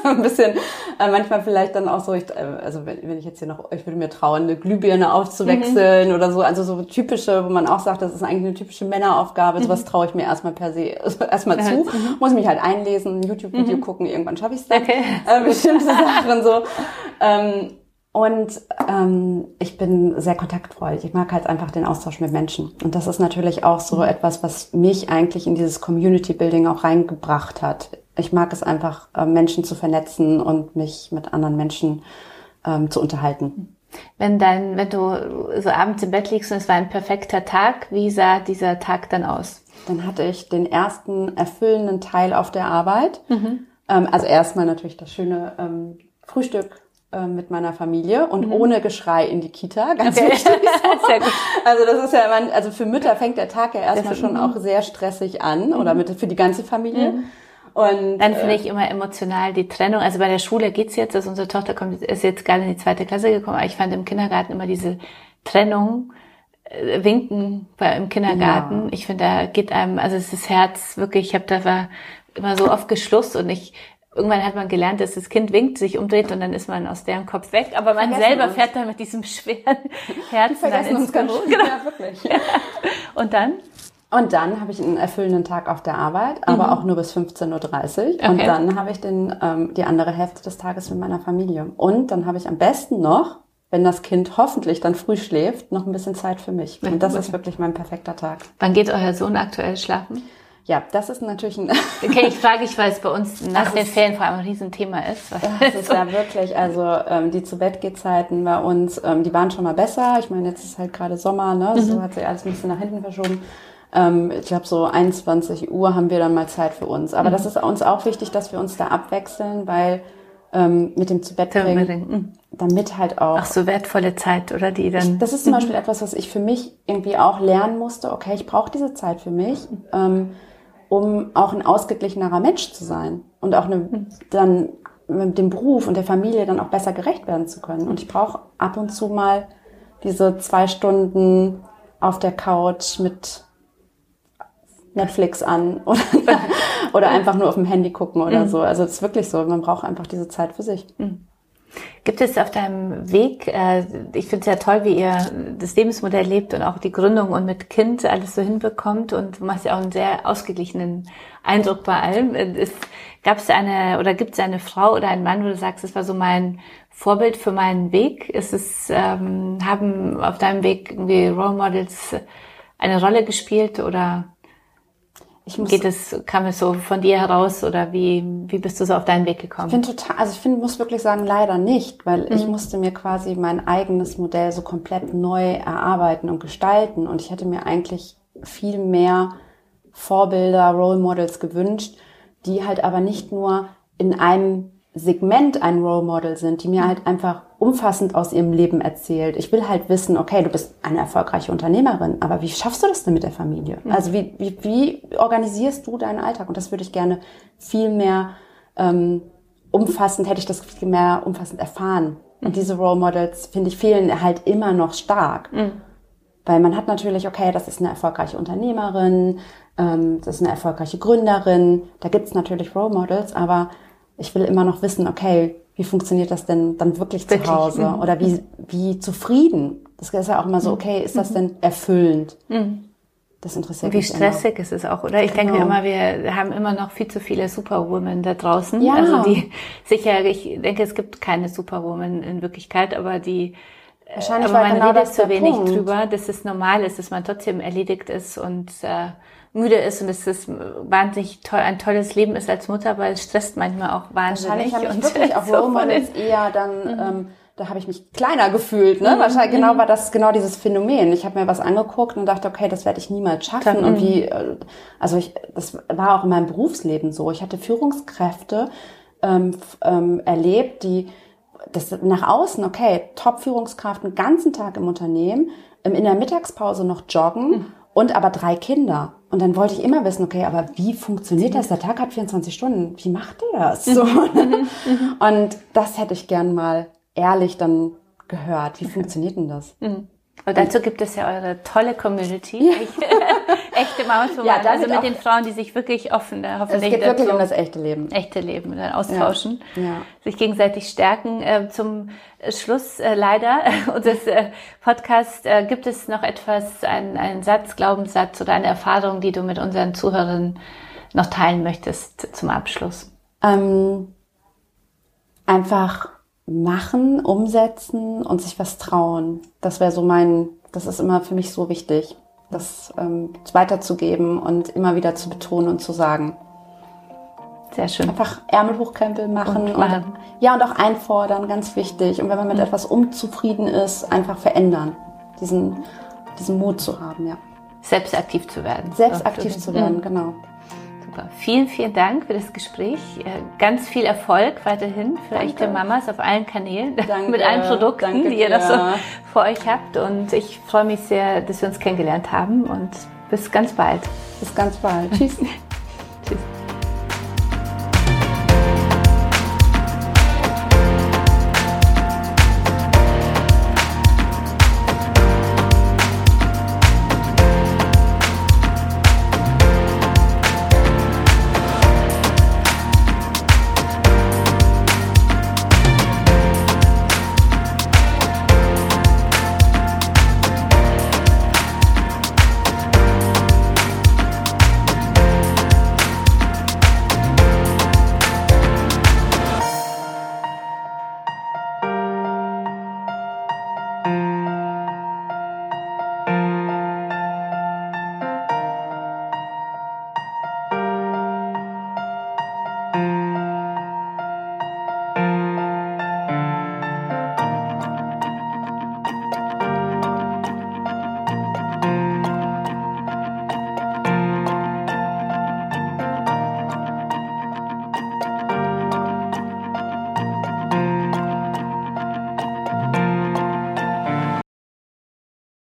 S2: So ein bisschen, äh, manchmal vielleicht dann auch so, ich, äh, also wenn, wenn ich jetzt hier noch, ich würde mir trauen, eine Glühbirne aufzuwechseln mhm. oder so, also so typische, wo man auch sagt, das ist eigentlich eine typische Männeraufgabe, sowas mhm. traue ich mir erstmal per se <laughs> also erstmal zu. Mhm. Muss mich halt einlesen, ein YouTube-Video mhm. gucken, irgendwann schaffe ich es dann. Okay. Äh, bestimmte <laughs> Sachen so. Ähm, und ähm, ich bin sehr kontaktfreudig. Ich mag halt einfach den Austausch mit Menschen. Und das ist natürlich auch so mhm. etwas, was mich eigentlich in dieses Community Building auch reingebracht hat. Ich mag es einfach, äh, Menschen zu vernetzen und mich mit anderen Menschen ähm, zu unterhalten.
S1: Wenn dein, wenn du so abends im Bett liegst und es war ein perfekter Tag, wie sah dieser Tag dann aus?
S2: Dann hatte ich den ersten erfüllenden Teil auf der Arbeit. Mhm. Ähm, also erstmal natürlich das schöne ähm, Frühstück mit meiner Familie und mhm. ohne Geschrei in die Kita, ganz okay. wichtig. <laughs> <laughs> Also das ist ja, man, also für Mütter fängt der Tag ja erstmal schon auch sehr stressig an oder mhm. mit, für die ganze Familie. Mhm.
S1: Und, dann finde äh, ich immer emotional die Trennung. Also bei der Schule geht's jetzt, dass unsere Tochter kommt, ist jetzt gerade in die zweite Klasse gekommen, aber ich fand im Kindergarten immer diese Trennung, äh, Winken bei, im Kindergarten. Ja. Ich finde, da geht einem, also es ist das Herz wirklich, ich habe da war immer so oft Geschluss und ich irgendwann hat man gelernt, dass das Kind winkt, sich umdreht und dann ist man aus deren Kopf weg. Aber man selber uns. fährt dann mit diesem schweren <laughs> Herzen
S2: vergessen
S1: dann ins
S2: uns ganz
S1: Büro. Genau. Ja, wirklich. Ja. <laughs> Und dann?
S2: Und dann habe ich einen erfüllenden Tag auf der Arbeit, aber mhm. auch nur bis 15.30 Uhr. Okay. Und dann habe ich den, ähm, die andere Hälfte des Tages mit meiner Familie. Und dann habe ich am besten noch, wenn das Kind hoffentlich dann früh schläft, noch ein bisschen Zeit für mich. Und das ist wirklich mein perfekter Tag.
S1: Wann geht euer Sohn aktuell schlafen?
S2: Ja, das ist natürlich ein. <laughs>
S1: okay, ich frage, ich weil es bei uns nach den Ferien vor allem ein Riesenthema ist. <laughs>
S2: Das ist ja wirklich, also ähm, die zu Bett Zeiten bei uns, ähm, die waren schon mal besser. Ich meine, jetzt ist halt gerade Sommer, ne? Mhm. So hat sich alles ein bisschen nach hinten verschoben. Ähm, ich glaube, so 21 Uhr haben wir dann mal Zeit für uns. Aber mhm. das ist uns auch wichtig, dass wir uns da abwechseln, weil ähm, mit dem zu Bett bringen, mhm. damit halt auch.
S1: Ach so wertvolle Zeit, oder die dann.
S2: Ich, das ist zum mhm. <laughs> Beispiel etwas, was ich für mich irgendwie auch lernen musste. Okay, ich brauche diese Zeit für mich. Ähm, um auch ein ausgeglichenerer Mensch zu sein und auch eine, dann mit dem Beruf und der Familie dann auch besser gerecht werden zu können. Und ich brauche ab und zu mal diese zwei Stunden auf der Couch mit Netflix an <laughs> oder, oder einfach nur auf dem Handy gucken oder mhm. so. Also es ist wirklich so, man braucht einfach diese Zeit für sich. Mhm.
S1: Gibt es auf deinem Weg, äh, ich finde es ja toll, wie ihr das Lebensmodell lebt und auch die Gründung und mit Kind alles so hinbekommt und du machst ja auch einen sehr ausgeglichenen Eindruck bei allem. Gab es eine oder gibt es eine Frau oder einen Mann, wo du sagst, das war so mein Vorbild für meinen Weg? Ist es, ähm, haben auf deinem Weg irgendwie Role Models eine Rolle gespielt oder ich muss, Geht es, kam es so von dir heraus oder wie, wie bist du so auf deinen Weg gekommen?
S2: Ich finde total, also ich finde, muss wirklich sagen, leider nicht, weil mhm. ich musste mir quasi mein eigenes Modell so komplett neu erarbeiten und gestalten und ich hätte mir eigentlich viel mehr Vorbilder, Role Models gewünscht, die halt aber nicht nur in einem Segment ein Role Model sind, die mir mhm. halt einfach umfassend aus ihrem Leben erzählt. Ich will halt wissen, okay, du bist eine erfolgreiche Unternehmerin, aber wie schaffst du das denn mit der Familie? Mhm. Also wie, wie, wie organisierst du deinen Alltag? Und das würde ich gerne viel mehr ähm, umfassend, hätte ich das viel mehr umfassend erfahren. Mhm. Und diese Role Models, finde ich, fehlen halt immer noch stark. Mhm. Weil man hat natürlich, okay, das ist eine erfolgreiche Unternehmerin, ähm, das ist eine erfolgreiche Gründerin, da gibt's natürlich Role Models, aber ich will immer noch wissen, okay, wie funktioniert das denn dann wirklich, wirklich? zu Hause? Mhm. Oder wie, wie zufrieden? Das ist ja auch immer so, mhm. okay, ist das mhm. denn erfüllend?
S1: Das interessiert Wie mich. Wie stressig immer. ist es auch, oder? Ich genau. denke immer, wir haben immer noch viel zu viele Superwomen da draußen. Ja. Also die sicher, ich denke, es gibt keine Superwoman in Wirklichkeit, aber die Wahrscheinlich aber man genau redet zu wenig Punkt. drüber, dass es normal ist, dass man trotzdem erledigt ist und äh, müde ist und es wahnsinnig toll, ein tolles Leben ist als Mutter, weil es stresst manchmal auch wahnsinnig.
S2: Wahrscheinlich habe ich wirklich <laughs> auch so Models eher dann, mhm. ähm, da habe ich mich kleiner gefühlt. Ne? Mhm. Wahrscheinlich genau mhm. war das genau dieses Phänomen. Ich habe mir was angeguckt und dachte, okay, das werde ich niemals schaffen. Mhm. Und wie, äh, also ich, das war auch in meinem Berufsleben so. Ich hatte Führungskräfte ähm, ähm, erlebt, die das nach außen, okay, Top-Führungskraft, einen ganzen Tag im Unternehmen, ähm, in der Mittagspause noch joggen mhm und aber drei Kinder. Und dann wollte ich immer wissen, okay, aber wie funktioniert das? Der Tag hat 24 Stunden. Wie macht ihr das? So. Und das hätte ich gern mal ehrlich dann gehört. Wie funktioniert denn das?
S1: Und dazu gibt es ja eure tolle Community. <laughs> Echte Mamas ja, also mit den Frauen, die sich wirklich offen, äh,
S2: hoffentlich. Es geht wirklich um das echte Leben.
S1: Echte Leben, dann austauschen, ja. Ja. sich gegenseitig stärken. Äh, zum Schluss äh, leider <laughs> unseres äh, Podcasts äh, gibt es noch etwas, einen, einen Satz, Glaubenssatz oder eine Erfahrung, die du mit unseren Zuhörern noch teilen möchtest zum Abschluss. Ähm,
S2: einfach machen, umsetzen und sich was trauen. Das wäre so mein, das ist immer für mich so wichtig, das ähm, weiterzugeben und immer wieder zu betonen und zu sagen.
S1: Sehr schön.
S2: Einfach Ärmel hochkrempeln machen. Und, und, ja, und auch einfordern, ganz wichtig. Und wenn man mit mhm. etwas unzufrieden ist, einfach verändern. Diesen, diesen Mut zu haben, ja.
S1: Selbst aktiv zu werden.
S2: Selbst aktiv zu werden, mhm. genau.
S1: Super. Vielen, vielen Dank für das Gespräch. Äh, ganz viel Erfolg weiterhin für danke. echte Mamas auf allen Kanälen <laughs> danke. mit allen Produkten, danke die ihr das so vor euch habt. Und ich freue mich sehr, dass wir uns kennengelernt haben und bis ganz bald.
S2: Bis ganz bald. Tschüss. <laughs> <laughs> Tschüss.